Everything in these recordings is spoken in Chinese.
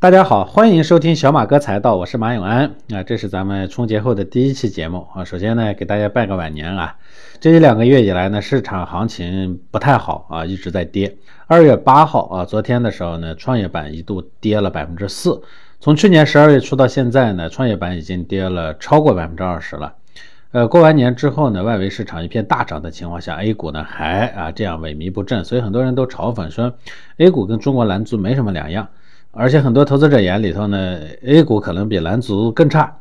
大家好，欢迎收听小马哥财道，我是马永安啊，这是咱们春节后的第一期节目啊。首先呢，给大家拜个晚年啊。这一两个月以来呢，市场行情不太好啊，一直在跌。二月八号啊，昨天的时候呢，创业板一度跌了百分之四。从去年十二月初到现在呢，创业板已经跌了超过百分之二十了。呃，过完年之后呢，外围市场一片大涨的情况下，A 股呢还啊这样萎靡不振，所以很多人都嘲讽说，A 股跟中国蓝筹没什么两样。而且很多投资者眼里头呢，A 股可能比蓝筹更差，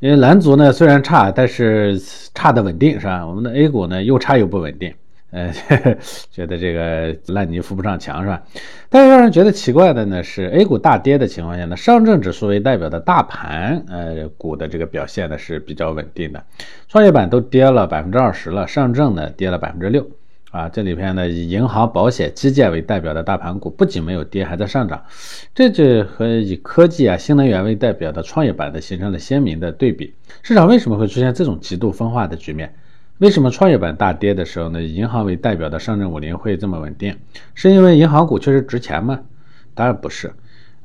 因为蓝筹呢虽然差，但是差的稳定是吧？我们的 A 股呢又差又不稳定，呃，觉得这个烂泥扶不上墙是吧？但是让人觉得奇怪的呢是，A 股大跌的情况下呢，上证指数为代表的大盘呃股的这个表现呢是比较稳定的，创业板都跌了百分之二十了，上证呢跌了百分之六。啊，这里边呢，以银行、保险、基建为代表的大盘股不仅没有跌，还在上涨，这就和以科技啊、新能源为代表的创业板的形成了鲜明的对比。市场为什么会出现这种极度分化的局面？为什么创业板大跌的时候呢，以银行为代表的上证五零会这么稳定？是因为银行股确实值钱吗？当然不是。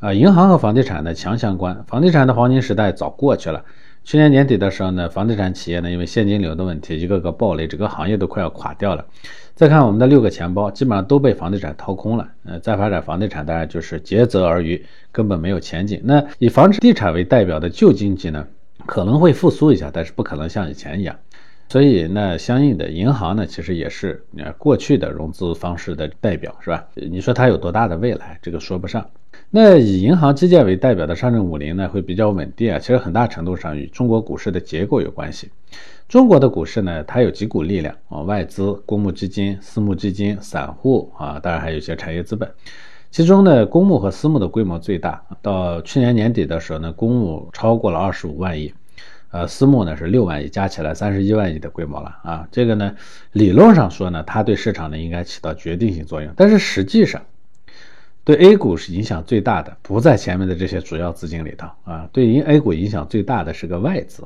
啊，银行和房地产呢强相关，房地产的黄金时代早过去了。去年年底的时候呢，房地产企业呢因为现金流的问题，一个个暴雷，整个行业都快要垮掉了。再看我们的六个钱包，基本上都被房地产掏空了。呃，再发展房地产，当然就是竭泽而渔，根本没有前景。那以房地产为代表的旧经济呢，可能会复苏一下，但是不可能像以前一样。所以那相应的银行呢，其实也是呃过去的融资方式的代表，是吧？你说它有多大的未来？这个说不上。那以银行基建为代表的上证五零呢，会比较稳定啊。其实很大程度上与中国股市的结构有关系。中国的股市呢，它有几股力量啊，外资、公募基金、私募基金、散户啊，当然还有一些产业资本。其中呢，公募和私募的规模最大。到去年年底的时候呢，公募超过了二十五万亿。呃，私募呢是六万亿，加起来三十一万亿的规模了啊。这个呢，理论上说呢，它对市场呢应该起到决定性作用，但是实际上，对 A 股是影响最大的，不在前面的这些主要资金里头啊。对于 A 股影响最大的是个外资。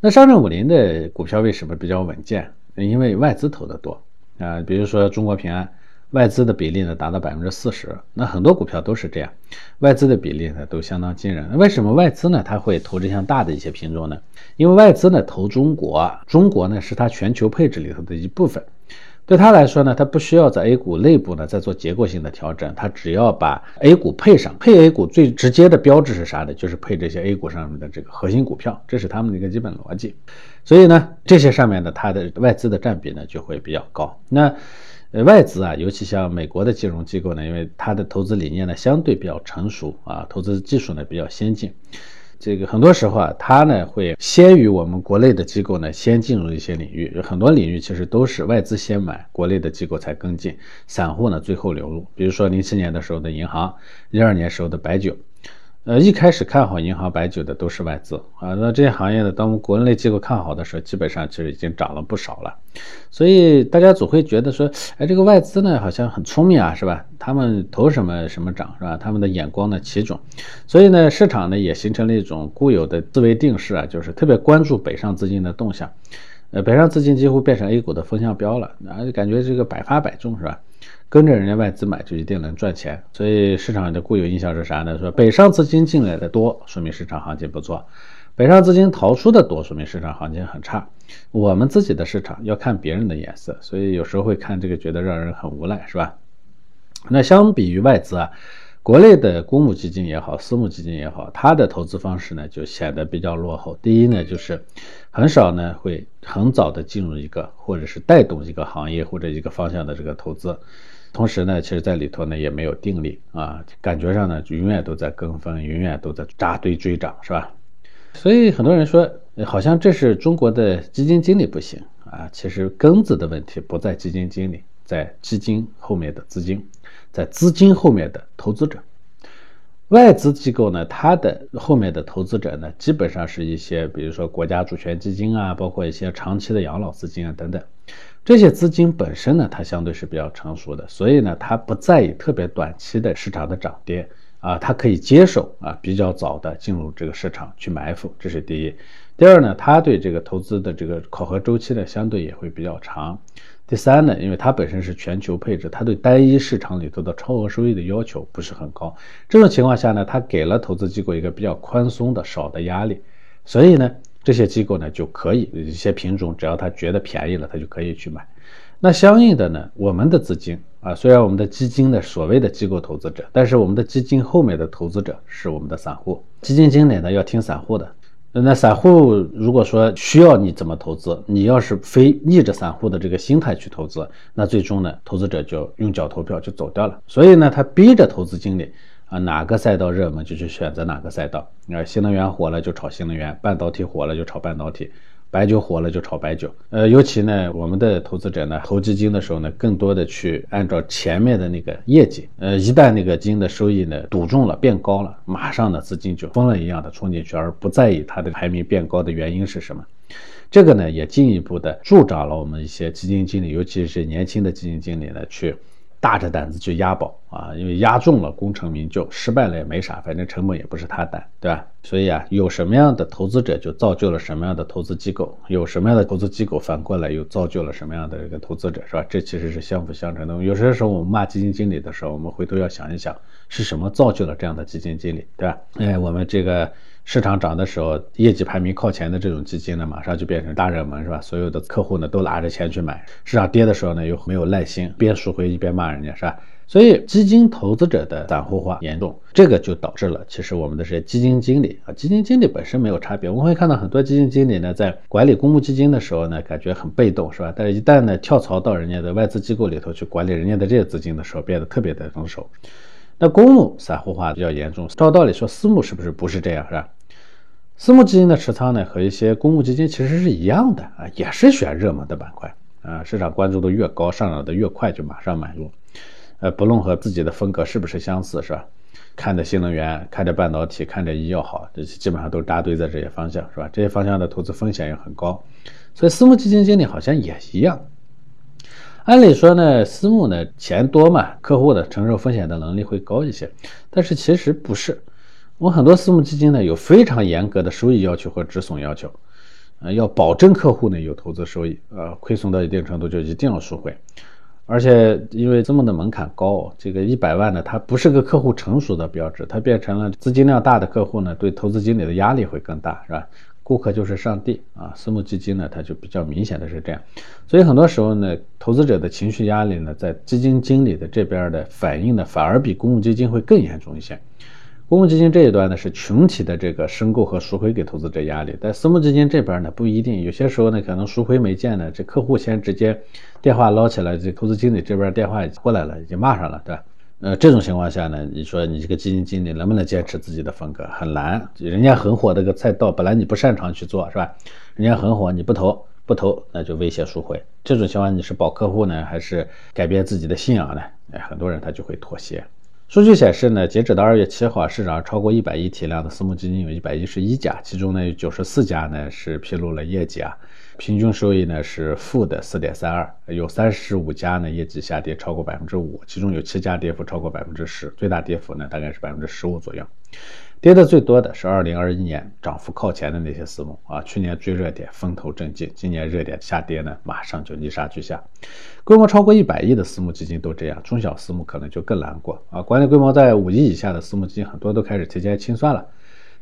那上证五零的股票为什么比较稳健？因为外资投的多啊。比如说中国平安。外资的比例呢达到百分之四十，那很多股票都是这样，外资的比例呢都相当惊人。为什么外资呢他会投这项大的一些品种呢？因为外资呢投中国，中国呢是它全球配置里头的一部分，对他来说呢，他不需要在 A 股内部呢再做结构性的调整，他只要把 A 股配上，配 A 股最直接的标志是啥呢？就是配这些 A 股上面的这个核心股票，这是他们的一个基本逻辑。所以呢，这些上面的它的外资的占比呢就会比较高。那呃，外资啊，尤其像美国的金融机构呢，因为它的投资理念呢相对比较成熟啊，投资技术呢比较先进，这个很多时候啊，它呢会先于我们国内的机构呢先进入一些领域，有很多领域其实都是外资先买，国内的机构才跟进，散户呢最后流入。比如说零七年的时候的银行，一二年时候的白酒。呃，一开始看好银行、白酒的都是外资啊。那这些行业呢，当我们国内机构看好的时候，基本上其实已经涨了不少了。所以大家总会觉得说，哎，这个外资呢好像很聪明啊，是吧？他们投什么什么涨，是吧？他们的眼光呢奇准。所以呢，市场呢也形成了一种固有的思维定式啊，就是特别关注北上资金的动向。呃，北上资金几乎变成 A 股的风向标了，啊，就感觉这个百发百中，是吧？跟着人家外资买就一定能赚钱，所以市场的固有印象是啥呢？说北上资金进来的多，说明市场行情不错；北上资金逃出的多，说明市场行情很差。我们自己的市场要看别人的眼色，所以有时候会看这个，觉得让人很无奈，是吧？那相比于外资啊，国内的公募基金也好，私募基金也好，它的投资方式呢就显得比较落后。第一呢，就是很少呢会很早的进入一个或者是带动一个行业或者一个方向的这个投资。同时呢，其实在里头呢也没有定力啊，感觉上呢就永远都在跟风，永远都在扎堆追涨，是吧？所以很多人说，好像这是中国的基金经理不行啊。其实根子的问题不在基金经理，在基金后面的资金，在资金后面的投资者。外资机构呢，它的后面的投资者呢，基本上是一些，比如说国家主权基金啊，包括一些长期的养老资金啊等等。这些资金本身呢，它相对是比较成熟的，所以呢，它不在意特别短期的市场的涨跌啊，它可以接受啊比较早的进入这个市场去埋伏，这是第一。第二呢，它对这个投资的这个考核周期呢，相对也会比较长。第三呢，因为它本身是全球配置，它对单一市场里头的超额收益的要求不是很高。这种情况下呢，它给了投资机构一个比较宽松的少的压力，所以呢，这些机构呢就可以一些品种，只要他觉得便宜了，他就可以去买。那相应的呢，我们的资金啊，虽然我们的基金的所谓的机构投资者，但是我们的基金后面的投资者是我们的散户，基金经理呢要听散户的。那散户如果说需要你怎么投资，你要是非逆着散户的这个心态去投资，那最终呢，投资者就用脚投票就走掉了。所以呢，他逼着投资经理啊，哪个赛道热门就去选择哪个赛道。啊，新能源火了就炒新能源，半导体火了就炒半导体。白酒火了就炒白酒，呃，尤其呢，我们的投资者呢，投基金的时候呢，更多的去按照前面的那个业绩，呃，一旦那个基金的收益呢赌中了变高了，马上呢资金就疯了一样的冲进去，而不在意它的排名变高的原因是什么。这个呢，也进一步的助长了我们一些基金经理，尤其是年轻的基金经理呢，去。大着胆子去押宝啊，因为押中了功成名就，失败了也没啥，反正成本也不是他担，对吧？所以啊，有什么样的投资者就造就了什么样的投资机构，有什么样的投资机构反过来又造就了什么样的一个投资者，是吧？这其实是相辅相成的。有些时候我们骂基金经理的时候，我们回头要想一想，是什么造就了这样的基金经理，对吧？哎，我们这个。市场涨的时候，业绩排名靠前的这种基金呢，马上就变成大热门，是吧？所有的客户呢都拿着钱去买。市场跌的时候呢，又没有耐心，边赎回一边骂人家，是吧？所以基金投资者的散户化严重，这个就导致了，其实我们的这些基金经理啊，基金经理本身没有差别。我们会看到很多基金经理呢，在管理公募基金的时候呢，感觉很被动，是吧？但是一旦呢跳槽到人家的外资机构里头去管理人家的这些资金的时候，变得特别的成熟。那公募散户化比较严重，照道理说私募是不是不是这样，是吧？私募基金的持仓呢和一些公募基金其实是一样的啊，也是选热门的板块啊，市场关注度越高，上涨的越快，就马上买入。呃，不论和自己的风格是不是相似，是吧？看着新能源，看着半导体，看着医药好，这基本上都扎堆在这些方向，是吧？这些方向的投资风险也很高，所以私募基金经理好像也一样。按理说呢，私募呢钱多嘛，客户的承受风险的能力会高一些，但是其实不是。我很多私募基金呢有非常严格的收益要求和止损要求，呃，要保证客户呢有投资收益，呃，亏损到一定程度就一定要赎回。而且因为这么的门槛高，这个一百万呢，它不是个客户成熟的标志，它变成了资金量大的客户呢，对投资经理的压力会更大，是吧？顾客就是上帝啊！私募基金呢，它就比较明显的是这样，所以很多时候呢，投资者的情绪压力呢，在基金经理的这边的反应呢，反而比公募基金会更严重一些。公募基金这一端呢，是群体的这个申购和赎回给投资者压力，但私募基金这边呢，不一定，有些时候呢，可能赎回没见呢，这客户先直接电话捞起来，这投资经理这边电话已经过来了，已经骂上了，对吧？呃，这种情况下呢，你说你这个基金经理能不能坚持自己的风格？很难。人家很火这个赛道，本来你不擅长去做，是吧？人家很火，你不投不投，那就威胁赎回。这种情况你是保客户呢，还是改变自己的信仰呢？哎，很多人他就会妥协。数据显示呢，截止到二月七号，市场超过一百亿体量的私募基金有一百一十一家，其中呢有九十四家呢是披露了业绩啊。平均收益呢是负的四点三二，有三十五家呢业绩下跌超过百分之五，其中有七家跌幅超过百分之十，最大跌幅呢大概是百分之十五左右。跌的最多的是二零二一年涨幅靠前的那些私募啊，去年追热点风头正劲，今年热点下跌呢马上就泥沙俱下。规模超过一百亿的私募基金都这样，中小私募可能就更难过啊。管理规模在五亿以下的私募基金很多都开始提前清算了。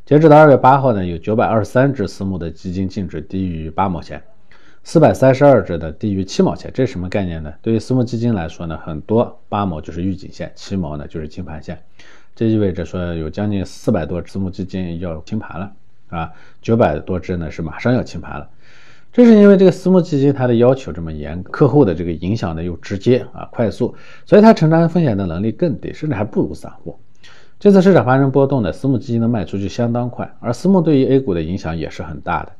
截止到二月八号呢，有九百二十三只私募的基金净值低于八毛钱，四百三十二只的低于七毛钱。这是什么概念呢？对于私募基金来说呢，很多八毛就是预警线，七毛呢就是清盘线。这意味着说有将近四百多私募基金要清盘了啊，九百多只呢是马上要清盘了。这是因为这个私募基金它的要求这么严，客户的这个影响呢又直接啊快速，所以它承担风险的能力更低，甚至还不如散户。这次市场发生波动呢，私募基金的卖出就相当快，而私募对于 A 股的影响也是很大的，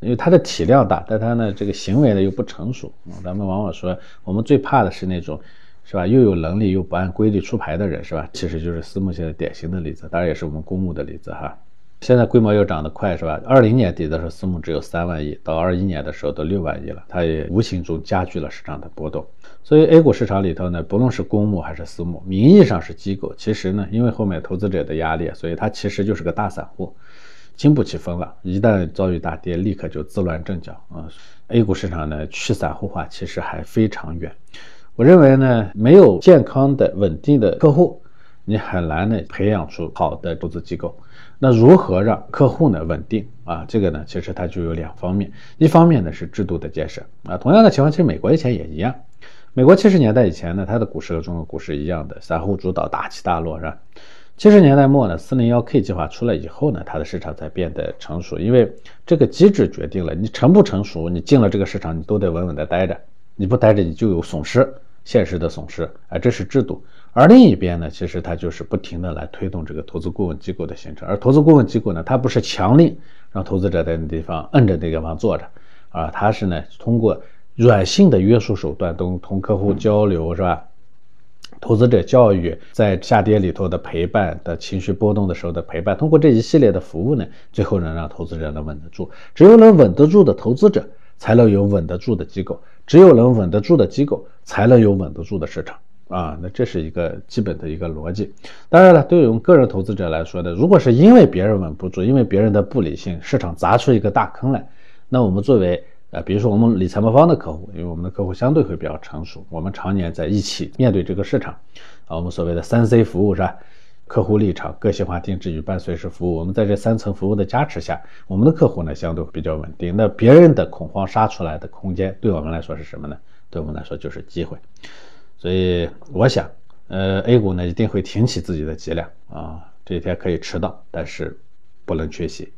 因为它的体量大，但它呢这个行为呢又不成熟啊。咱们往往说，我们最怕的是那种，是吧？又有能力又不按规律出牌的人，是吧？其实就是私募现在典型的例子，当然也是我们公募的例子哈。现在规模又涨得快，是吧？二零年底的时候，私募只有三万亿，到二一年的时候都六万亿了，它也无形中加剧了市场的波动。所以 A 股市场里头呢，不论是公募还是私募，名义上是机构，其实呢，因为后面投资者的压力，所以它其实就是个大散户。经不起风浪，一旦遭遇大跌，立刻就自乱阵脚啊。A 股市场呢，去散户化其实还非常远。我认为呢，没有健康的、稳定的客户，你很难呢培养出好的投资机构。那如何让客户呢稳定啊？这个呢，其实它就有两方面，一方面呢是制度的建设啊。同样的情况，其实美国以前也一样。美国七十年代以前呢，它的股市和中国股市一样的，散户主导，大起大落，是吧？七十年代末呢，四零幺 K 计划出来以后呢，它的市场才变得成熟，因为这个机制决定了你成不成熟，你进了这个市场，你都得稳稳的待着，你不待着，你就有损失，现实的损失，啊，这是制度。而另一边呢，其实它就是不停的来推动这个投资顾问机构的形成，而投资顾问机构呢，它不是强令让投资者在那地方摁着那个地方坐着，啊，它是呢通过软性的约束手段，都同客户交流，是吧？投资者教育在下跌里头的陪伴的情绪波动的时候的陪伴，通过这一系列的服务呢，最后能让投资者能稳得住。只有能稳得住的投资者，才能有稳得住的机构；只有能稳得住的机构，才能有稳得住的市场啊！那这是一个基本的一个逻辑。当然了，对于我们个人投资者来说呢，如果是因为别人稳不住，因为别人的不理性，市场砸出一个大坑来，那我们作为呃，比如说我们理财魔方的客户，因为我们的客户相对会比较成熟，我们常年在一起面对这个市场，啊，我们所谓的三 C 服务是吧？客户立场、个性化定制与伴随式服务，我们在这三层服务的加持下，我们的客户呢相对比较稳定。那别人的恐慌杀出来的空间，对我们来说是什么呢？对我们来说就是机会。所以我想，呃，A 股呢一定会挺起自己的脊梁啊，这一天可以迟到，但是不能缺席。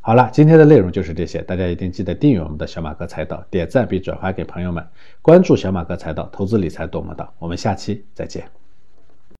好了，今天的内容就是这些，大家一定记得订阅我们的小马哥财道，点赞并转发给朋友们，关注小马哥财道，投资理财多么道。我们下期再见。